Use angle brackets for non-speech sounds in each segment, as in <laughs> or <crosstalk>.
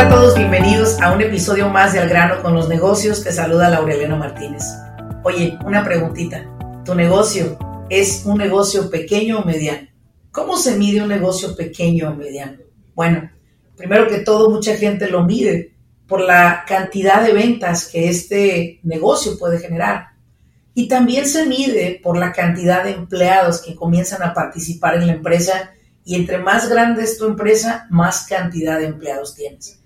Hola, ¿qué tal a todos? Bienvenidos a un episodio más de Al grano con los negocios. Te saluda Laurelena Martínez. Oye, una preguntita. ¿Tu negocio es un negocio pequeño o mediano? ¿Cómo se mide un negocio pequeño o mediano? Bueno, primero que todo, mucha gente lo mide por la cantidad de ventas que este negocio puede generar. Y también se mide por la cantidad de empleados que comienzan a participar en la empresa y entre más grande es tu empresa, más cantidad de empleados tienes.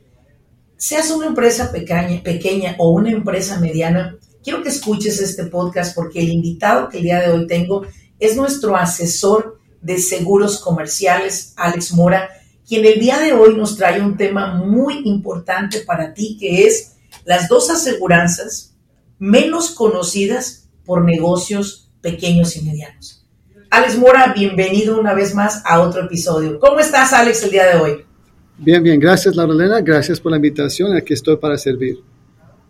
Seas una empresa pequeña, pequeña o una empresa mediana, quiero que escuches este podcast porque el invitado que el día de hoy tengo es nuestro asesor de Seguros Comerciales, Alex Mora, quien el día de hoy nos trae un tema muy importante para ti, que es las dos aseguranzas menos conocidas por negocios pequeños y medianos. Alex Mora, bienvenido una vez más a otro episodio. ¿Cómo estás, Alex, el día de hoy? Bien, bien, gracias, Laurelena. Gracias por la invitación. Aquí estoy para servir.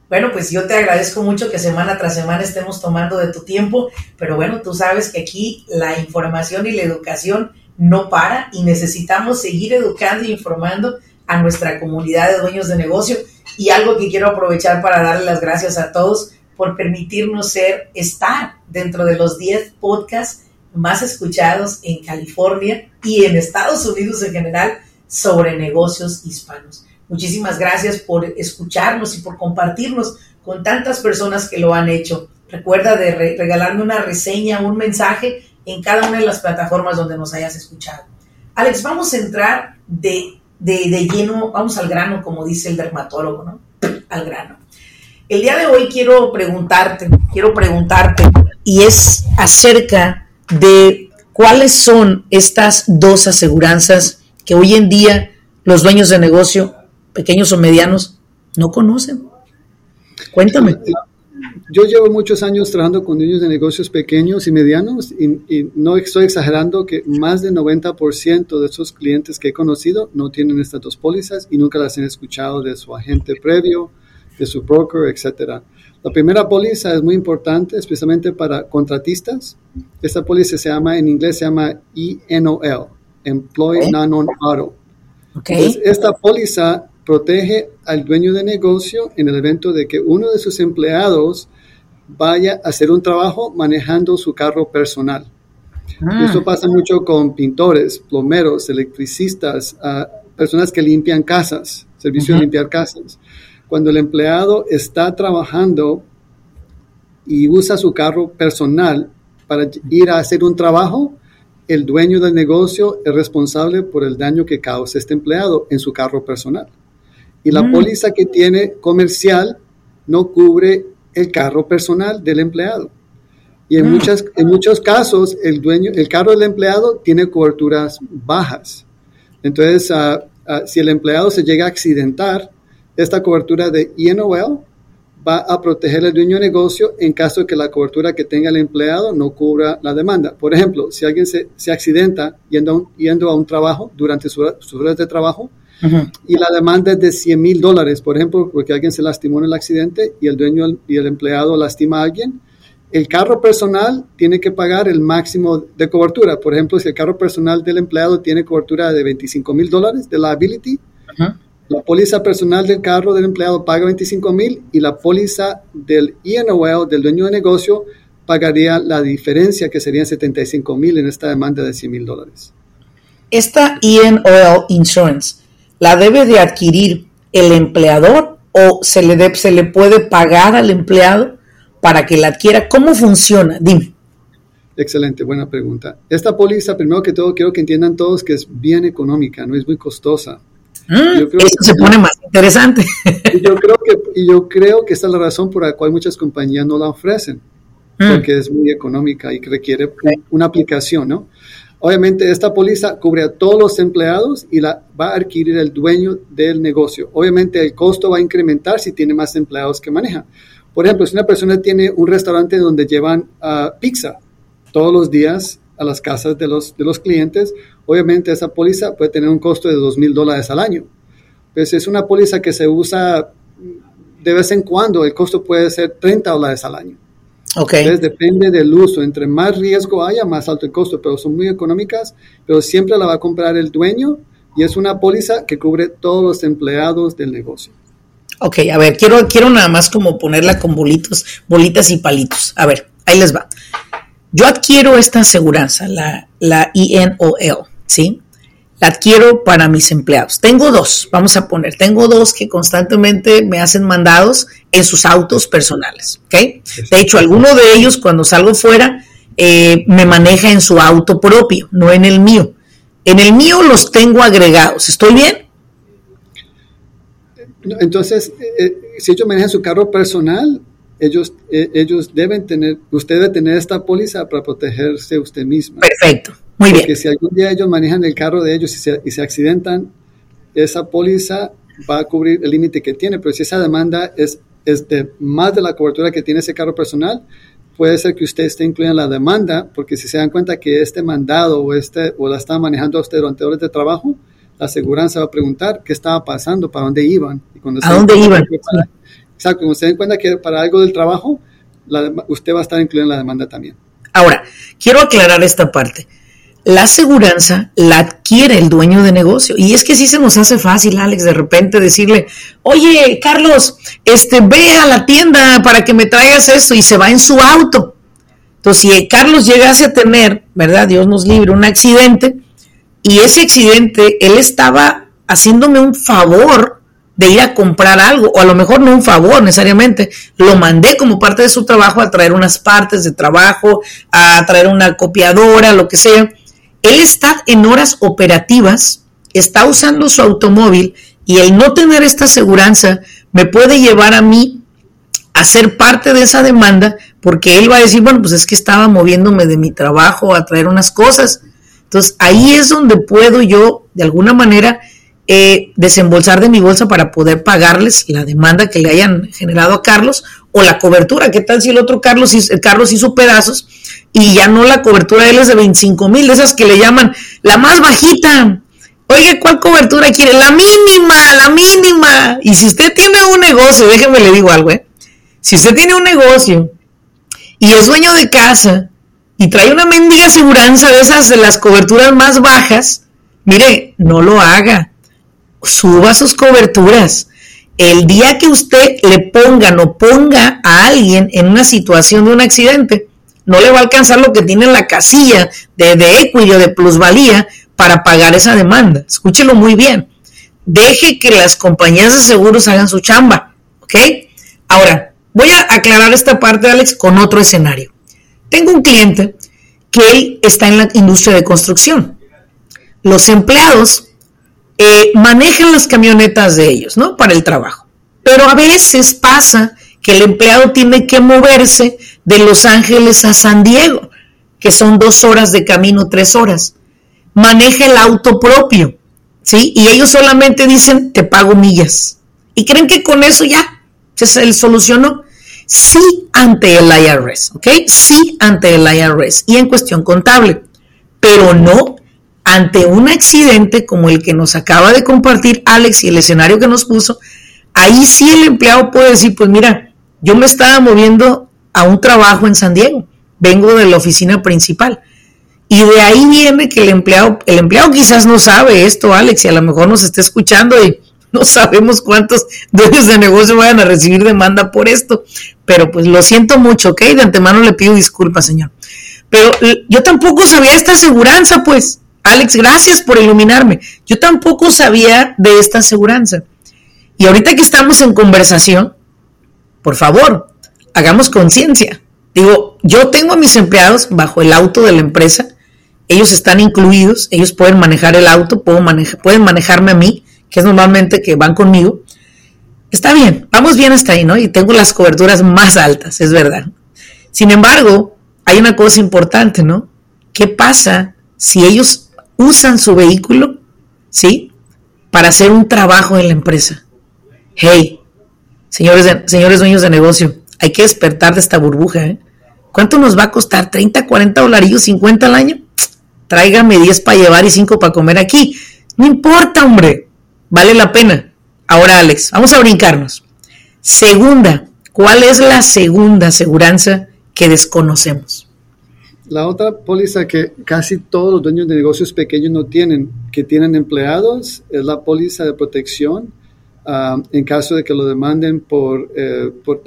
Bueno, pues yo te agradezco mucho que semana tras semana estemos tomando de tu tiempo, pero bueno, tú sabes que aquí la información y la educación no para y necesitamos seguir educando y informando a nuestra comunidad de dueños de negocio y algo que quiero aprovechar para darle las gracias a todos por permitirnos ser, estar dentro de los 10 podcasts más escuchados en California y en Estados Unidos en general sobre negocios hispanos. Muchísimas gracias por escucharnos y por compartirnos con tantas personas que lo han hecho. Recuerda de regalarme una reseña, un mensaje en cada una de las plataformas donde nos hayas escuchado. Alex, vamos a entrar de, de lleno, vamos al grano, como dice el dermatólogo, ¿no? Al grano. El día de hoy quiero preguntarte, quiero preguntarte, y es acerca de cuáles son estas dos aseguranzas que hoy en día los dueños de negocio pequeños o medianos no conocen. Cuéntame. Yo llevo muchos años trabajando con niños de negocios pequeños y medianos y, no estoy exagerando que más del 90% de esos clientes que he conocido no tienen estas dos pólizas y nunca las han escuchado de su agente previo, de su broker, etc. La primera póliza es muy importante, especialmente para contratistas. Esta póliza se llama, en inglés se llama ENOL, Employee Non-On Auto. Okay. esta póliza protege al dueño de negocio en el evento de que uno de sus empleados vaya a hacer un trabajo manejando su carro personal. Ah. Esto pasa mucho con pintores, plomeros, electricistas, personas que limpian casas, servicio de limpiar casas. Cuando el empleado está trabajando y usa su carro personal para ir a hacer un trabajo, el dueño del negocio es responsable por el daño que causa este empleado en su carro personal y la mm. póliza que tiene comercial no cubre el carro personal del empleado. Y en, mm. muchas, en muchos casos, el dueño, el carro del empleado tiene coberturas bajas. Entonces, ah, si el empleado se llega a accidentar, esta cobertura de ENOL va a proteger al dueño de negocio en caso de que la cobertura que tenga el empleado no cubra la demanda. Por ejemplo, si alguien se, se accidenta yendo a un, yendo a un trabajo durante sus horas de trabajo, y la demanda es de 100 mil dólares, por ejemplo, porque alguien se lastimó en el accidente y el dueño y el empleado lastima a alguien. El carro personal tiene que pagar el máximo de cobertura. Por ejemplo, si el carro personal del empleado tiene cobertura de 25 mil dólares de liability, la póliza personal del carro del empleado paga 25 mil y la póliza del ENOL, del dueño de negocio, pagaría la diferencia que serían 75 mil en esta demanda de 100 mil dólares. Esta ENOL Insurance ¿La debe de adquirir el empleador o se le, se le puede pagar al empleado para que la adquiera? ¿Cómo funciona? Dime. Excelente, buena pregunta. Esta póliza, primero que todo, quiero que entiendan todos que es bien económica, no es muy costosa. Mm, eso se pone más interesante. Y yo, creo que, y yo creo que esta es la razón por la cual muchas compañías no la ofrecen. mm. porque es muy económica y requiere una aplicación, ¿no? Obviamente esta póliza cubre a todos los empleados y la va a adquirir el dueño del negocio. Obviamente el costo va a incrementar si tiene más empleados que maneja. Por ejemplo, si una persona tiene un restaurante donde llevan ah, pizza todos los días a las casas de los, de los clientes, obviamente esa póliza puede tener un costo de dos mil dólares al año. Pues es una póliza que se usa de vez en cuando, el costo puede ser 30 dólares al año. Entonces depende del uso. Entre más riesgo haya, más alto el costo, pero son muy económicas, pero siempre la va a comprar el dueño y es una póliza que cubre todos los empleados del negocio. Ok, a ver, quiero, quiero nada más como ponerla con bolitos, bolitas y palitos. A ver, ahí les va. Yo adquiero esta aseguranza, la, la INOL, ¿sí? la adquiero para mis empleados. Tengo dos, vamos a poner, tengo dos que constantemente me hacen mandados en sus autos personales, ¿ok? De hecho, alguno de ellos cuando salgo fuera eh, me maneja en su auto propio, no en el mío. En el mío los tengo agregados, ¿estoy bien? Entonces, eh, eh, si ellos manejan su carro personal, ellos, ellos deben tener, usted debe tener esta póliza para protegerse usted misma. Perfecto. Muy bien. Porque si algún día ellos manejan el carro de ellos y se, y se accidentan, esa póliza va a cubrir el límite que tiene, pero si esa demanda es, es de más de la cobertura que tiene ese carro personal, puede ser que usted esté incluida en la demanda, porque si se dan cuenta que este mandado o, este, o la está manejando usted durante horas de trabajo, la aseguranza va a preguntar qué estaba pasando, para dónde iban. Y cuando ¿A dónde iban? exacto, cuando se den cuenta que para algo del trabajo, usted va a estar incluida en la demanda también. Ahora, quiero aclarar esta parte la aseguranza la adquiere el dueño de negocio. Y es que sí se nos hace fácil, Alex, de repente decirle, oye, Carlos, este, ve a la tienda para que me traigas esto y se va en su auto. Entonces, si Carlos llegase a tener, ¿verdad? Dios nos libre, un accidente, y ese accidente, él estaba haciéndome un favor de ir a comprar algo, o a lo mejor no un favor necesariamente, lo mandé como parte de su trabajo a traer unas partes de trabajo, a traer una copiadora, lo que sea él está en horas operativas, está usando su automóvil y el no tener esta aseguranza me puede llevar a mí a ser parte de esa demanda porque él va a decir, bueno, pues es que estaba moviéndome de mi trabajo a traer unas cosas. Entonces ahí es donde puedo yo, de alguna manera, eh, desembolsar de mi bolsa para poder pagarles la demanda que le hayan generado a Carlos o la cobertura. ¿Qué tal si el otro Carlos, Carlos hizo pedazos y ya no la cobertura de él es de 25 mil, de esas que le llaman la más bajita. Oye, ¿cuál cobertura quiere? La mínima, la mínima. Y si usted tiene un negocio, déjeme le digo algo, ¿eh? Si usted tiene un negocio y es dueño de casa y trae una mendiga aseguranza de esas de las coberturas más bajas, mire, no lo haga. Suba sus coberturas. El día que usted le ponga o ponga a alguien en una situación de un accidente, no le va a alcanzar lo que tiene en la casilla de, de equity o de plusvalía para pagar esa demanda. Escúchelo muy bien. Deje que las compañías de seguros hagan su chamba, ¿ok? Ahora, voy a aclarar esta parte, Alex, con otro escenario. Tengo un cliente que él está en la industria de construcción. Los empleados eh, manejan las camionetas de ellos, ¿no? Para el trabajo. Pero a veces pasa que el empleado tiene que moverse de Los Ángeles a San Diego, que son dos horas de camino, tres horas. Maneja el auto propio, ¿sí? Y ellos solamente dicen, te pago millas. Y creen que con eso ya se solucionó. Sí ante el IRS, ¿ok? Sí ante el IRS y en cuestión contable, pero no ante un accidente como el que nos acaba de compartir Alex y el escenario que nos puso. Ahí sí el empleado puede decir, pues mira, yo me estaba moviendo a un trabajo en San Diego, vengo de la oficina principal. Y de ahí viene que el empleado, el empleado quizás no sabe esto, Alex, y a lo mejor nos está escuchando y no sabemos cuántos dueños de negocio vayan a recibir demanda por esto. Pero pues lo siento mucho, ¿ok? De antemano le pido disculpas, señor. Pero yo tampoco sabía esta aseguranza, pues. Alex, gracias por iluminarme. Yo tampoco sabía de esta aseguranza. Y ahorita que estamos en conversación, por favor, hagamos conciencia. Digo, yo tengo a mis empleados bajo el auto de la empresa, ellos están incluidos, ellos pueden manejar el auto, pueden, pueden manejarme a mí, que es normalmente que van conmigo. Está bien, vamos bien hasta ahí, ¿no? Y tengo las coberturas más altas, es verdad. Sin embargo, hay una cosa importante, ¿no? ¿Qué pasa si ellos usan su vehículo, ¿sí? Para hacer un trabajo en la empresa. Hey, señores, señores dueños de negocio, hay que despertar de esta burbuja, ¿eh? ¿Cuánto nos va a costar? ¿30, 40 dolarillos, 50 al año? Tráigame 10 para llevar y 5 para comer aquí. No importa, hombre. Vale la pena. Ahora, Alex, vamos a brincarnos. Segunda, ¿cuál es la segunda aseguranza que desconocemos? La otra póliza que casi todos los dueños de negocios pequeños no tienen, que tienen empleados, es la póliza de protección ah, en caso de que lo demanden por, eh, por,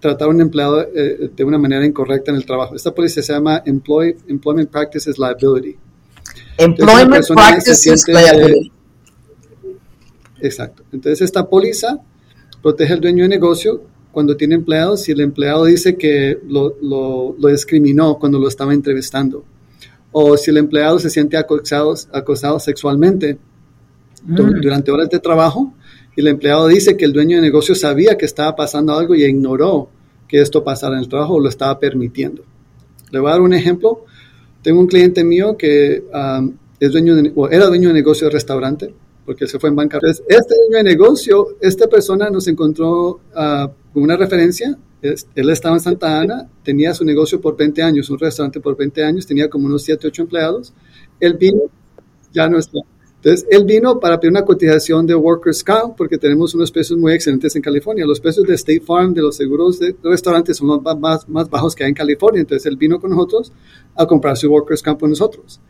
tratar a un empleado eh, de una manera incorrecta en el trabajo. Esta póliza se llama Employment Practices Liability. Employment Practices Liability. Exacto. Entonces esta póliza protege al dueño de negocio cuando tiene empleados si el empleado dice que lo, lo, discriminó cuando lo estaba entrevistando. O si el empleado se siente acosado, acosado sexualmente mm. durante horas de trabajo y el empleado dice que el dueño de negocio sabía que estaba pasando algo y ignoró que esto pasara en el trabajo o lo estaba permitiendo. Le voy a dar un ejemplo. Tengo un cliente mío que um, es dueño de, era dueño de negocio de restaurante porque se fue en bancarrota. Este dueño de negocio, esta persona nos encontró uh, una referencia. él estaba en Santa Ana, tenía su negocio por 20 años, un restaurante por 20 años, tenía como unos 7, 8 empleados. Él vino, ya no está. Entonces, él vino para pedir una cotización de Workers' Comp porque tenemos unos precios muy excelentes en California. Los precios de State Farm, de los seguros de restaurantes, son los más, más bajos que hay en California. Entonces, él vino con nosotros a comprar su Workers' Comp con nosotros.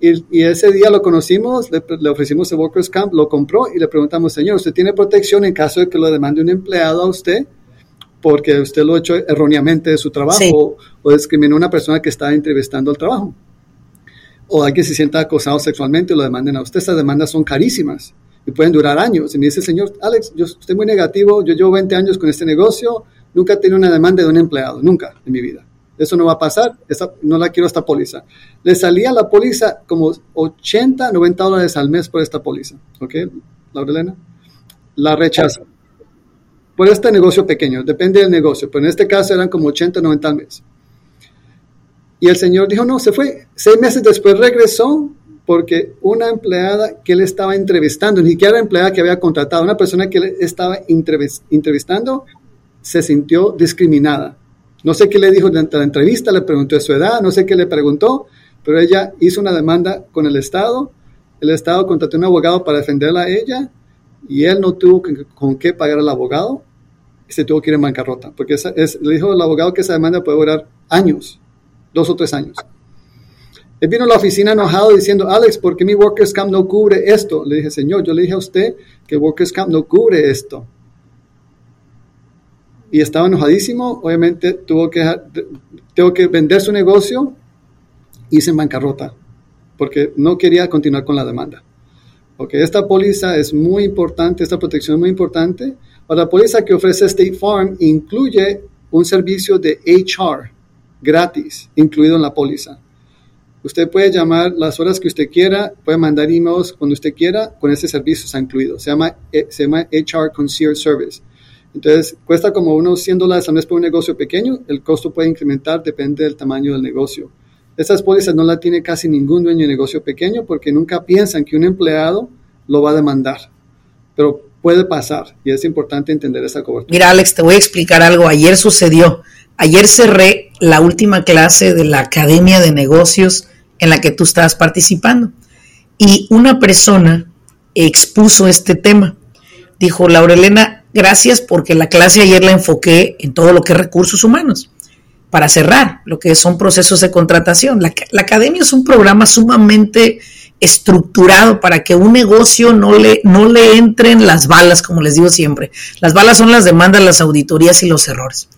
Y, ese día lo conocimos, le, le, ofrecimos el Workers' Comp, lo compró y le preguntamos, señor, ¿usted tiene protección en caso de que lo demande un empleado a usted? porque usted lo ha hecho erróneamente de su trabajo o discriminó a una persona que está entrevistando al trabajo. O alguien se sienta acosado sexualmente y lo demanden a usted. Estas demandas son carísimas y pueden durar años. Y me dice, señor Alex, yo estoy muy negativo, yo llevo 20 años con este negocio, nunca he tenido una demanda de un empleado, nunca en mi vida. Eso no va a pasar, no la quiero esta póliza. Le salía la póliza como 80, 90 dólares al mes por esta póliza. ¿Ok, Laurelena? La rechaza por este negocio pequeño, depende del negocio, pero en este caso eran como 80, 90 al mes. Y el señor dijo, no, se fue. Seis meses después regresó porque una empleada que él estaba entrevistando, ni siquiera la empleada que había contratado, una persona que él estaba entrevistando, se sintió discriminada. No sé qué le dijo durante la entrevista, le preguntó de su edad, no sé qué le preguntó, pero ella hizo una demanda con el Estado. El Estado contrató a un abogado para defenderla a ella y él no tuvo con qué pagar al abogado y se tuvo que ir en bancarrota, porque es, le dijo el abogado que esa demanda puede durar años, dos o tres años. Él vino a la oficina enojado diciendo, Alex, ¿por qué mi Workers' Camp no cubre esto? Le dije, señor, yo le dije a usted que Workers' Camp no cubre esto. Y estaba enojadísimo, obviamente tuvo que, tuvo que vender su negocio y se en bancarrota, porque no quería continuar con la demanda. Okay, esta póliza es muy importante, esta protección es muy importante. La póliza que ofrece State Farm incluye un servicio de HR gratis, incluido en la póliza. Usted puede llamar las horas que usted quiera, puede mandar emails cuando usted quiera, con ese servicio está incluido. Se llama, eh, se llama HR Concierge Service. Entonces, cuesta como unos 100 dólares al mes por un negocio pequeño. El costo puede incrementar, depende del tamaño del negocio. Estas pólizas no la tiene casi ningún dueño de negocio pequeño porque nunca piensan que un empleado lo va a demandar. Pero puede pasar y es importante entender esa cobertura. Mira, Alex, te voy a explicar algo. Ayer sucedió. Ayer cerré la última clase de la Academia de Negocios en la que tú estabas participando. Y una persona expuso este tema. Dijo, Laurelena, gracias porque la clase ayer la enfoqué en todo lo que es recursos humanos para cerrar lo que son procesos de contratación. La, academia es un programa sumamente estructurado para que un negocio no le, no le entren las balas, como les digo siempre. Las balas son las demandas, las auditorías y los errores.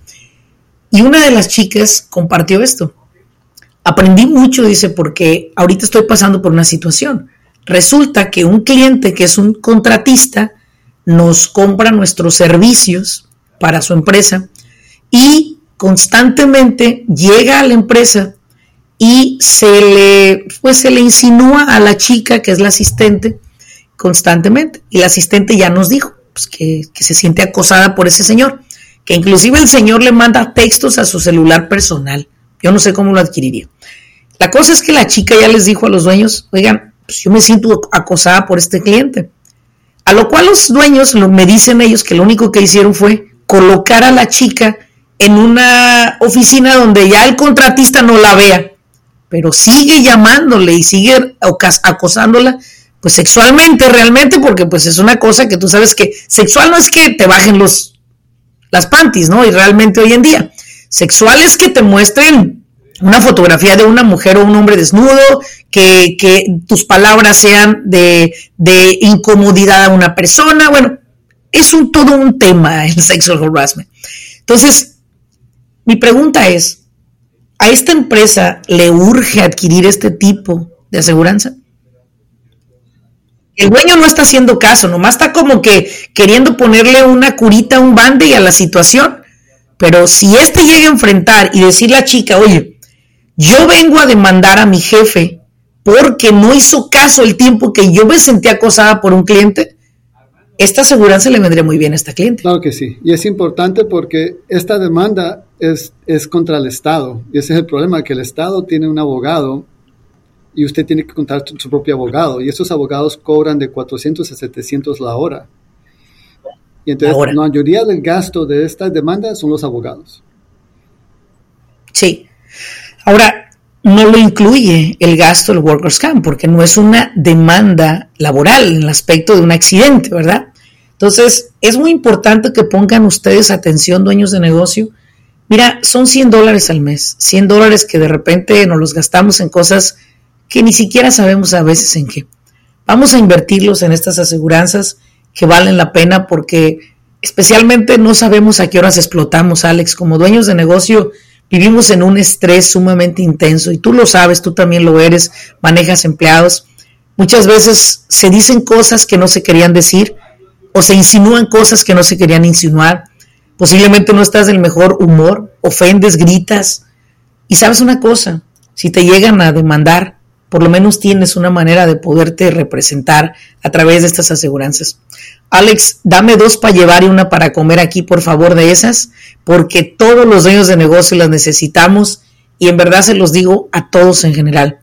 Y una de las chicas compartió esto. Aprendí mucho, dice, porque ahorita estoy pasando por una situación. Resulta que un cliente que es un contratista nos compra nuestros servicios para su empresa y constantemente llega a la empresa y se le, pues se le insinúa a la chica que es la asistente constantemente. Y la asistente ya nos dijo pues, que, se siente acosada por ese señor. Que inclusive el señor le manda textos a su celular personal. Yo no sé cómo lo adquiriría. La cosa es que la chica ya les dijo a los dueños, oigan, pues yo me siento acosada por este cliente. A lo cual los dueños me dicen ellos que lo único que hicieron fue colocar a la chica en una oficina donde ya el contratista no la vea, pero sigue llamándole y sigue acosándola pues sexualmente realmente porque pues es una cosa que tú sabes que sexual no es que te bajen los las panties, ¿no? Y realmente hoy en día sexual es que te muestren una fotografía de una mujer o un hombre desnudo, que, tus palabras sean de, de, incomodidad a una persona. Bueno, es un, todo un tema <laughs> el sexual harassment. Entonces, mi pregunta es, ¿a esta empresa le urge adquirir este tipo de aseguranza? El dueño no está haciendo caso, nomás está como que queriendo ponerle una curita, un bande y a la situación. Pero si este llega a enfrentar y decirle a la chica, oye, yo vengo a demandar a mi jefe porque no hizo caso el tiempo que yo me sentí acosada por un cliente, esta aseguranza le vendría muy bien a esta cliente. Claro que sí. Y es importante porque esta demanda es, es contra el Estado. Y ese es el problema, que el Estado tiene un abogado y usted tiene que contar su propio abogado. Y esos abogados cobran de 400 a 700 la hora. Y entonces la, mayoría del gasto de esta demanda son los abogados. Sí. Ahora, no lo incluye el gasto del Workers' Camp, porque no es una demanda laboral en el aspecto de un accidente, ¿verdad? Entonces, es muy importante que pongan ustedes atención, dueños de negocio. Mira, son 100 dólares al mes, 100 dólares que de repente nos los gastamos en cosas que ni siquiera sabemos a veces en qué. Vamos a invertirlos en estas aseguranzas que valen la pena porque especialmente no sabemos a qué horas explotamos, Alex. Como dueños de negocio, Vivimos en un estrés sumamente intenso y tú lo sabes, tú también lo eres, manejas empleados. Muchas veces se dicen cosas que no se querían decir o se insinúan cosas que no se querían insinuar. Posiblemente no estás del mejor humor, ofendes, gritas. Y sabes una cosa, si te llegan a demandar, por lo menos tienes una manera de poderte representar a través de estas aseguranzas. Alex, dame dos para llevar y una para comer aquí, por favor, de esas, porque todos los dueños de negocio las necesitamos y en verdad se los digo a todos en general.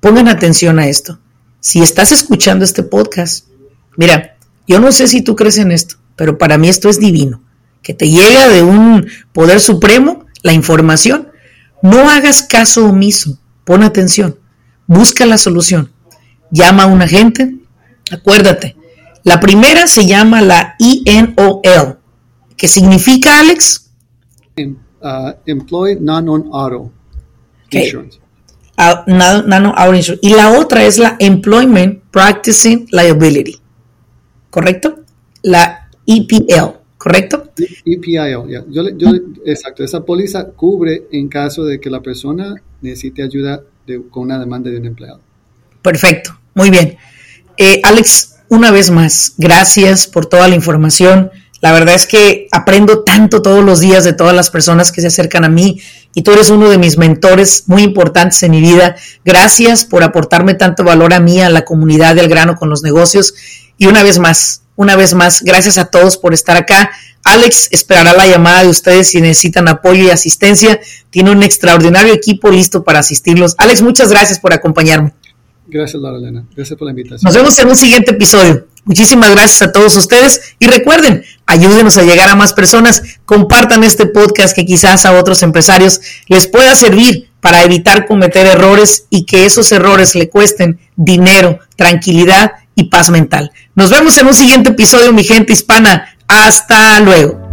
Pongan atención a esto. Si estás escuchando este podcast, mira, yo no sé si tú crees en esto, pero para mí esto es divino. Que te llega de un poder supremo la información. No hagas caso omiso. Pon atención. Busca la solución. Llama a un agente. Acuérdate, la primera se llama la INOL, que significa, Alex? Em, uh, employee Insurance. Uh, non Auto Insurance. Y la otra es la Employment Practicing Liability. ¿Correcto? La EPL, ¿correcto? Yo, yo, exacto. Esa póliza cubre en caso de que la persona necesite ayuda con una demanda de un empleado. Perfecto, muy bien. Eh, Alex, una vez más, gracias por toda la información. La verdad es que aprendo tanto todos los días de todas las personas que se acercan a mí y tú eres uno de mis mentores muy importantes en mi vida. Gracias por aportarme tanto valor a mí, a la comunidad del grano con los negocios. Y una vez más, una vez más, gracias a todos por estar acá. Alex esperará la llamada de ustedes si necesitan apoyo y asistencia. Tiene un extraordinario equipo listo para asistirlos. Alex, muchas gracias por acompañarme. Gracias, Laura Elena. Gracias por la invitación. Nos vemos en un siguiente episodio. Muchísimas gracias a todos ustedes y recuerden, ayúdenos a llegar a más personas, compartan este podcast que quizás a otros empresarios les pueda servir para evitar cometer errores y que esos errores le cuesten dinero, tranquilidad y paz mental. Nos vemos en un siguiente episodio, mi gente hispana. Hasta luego.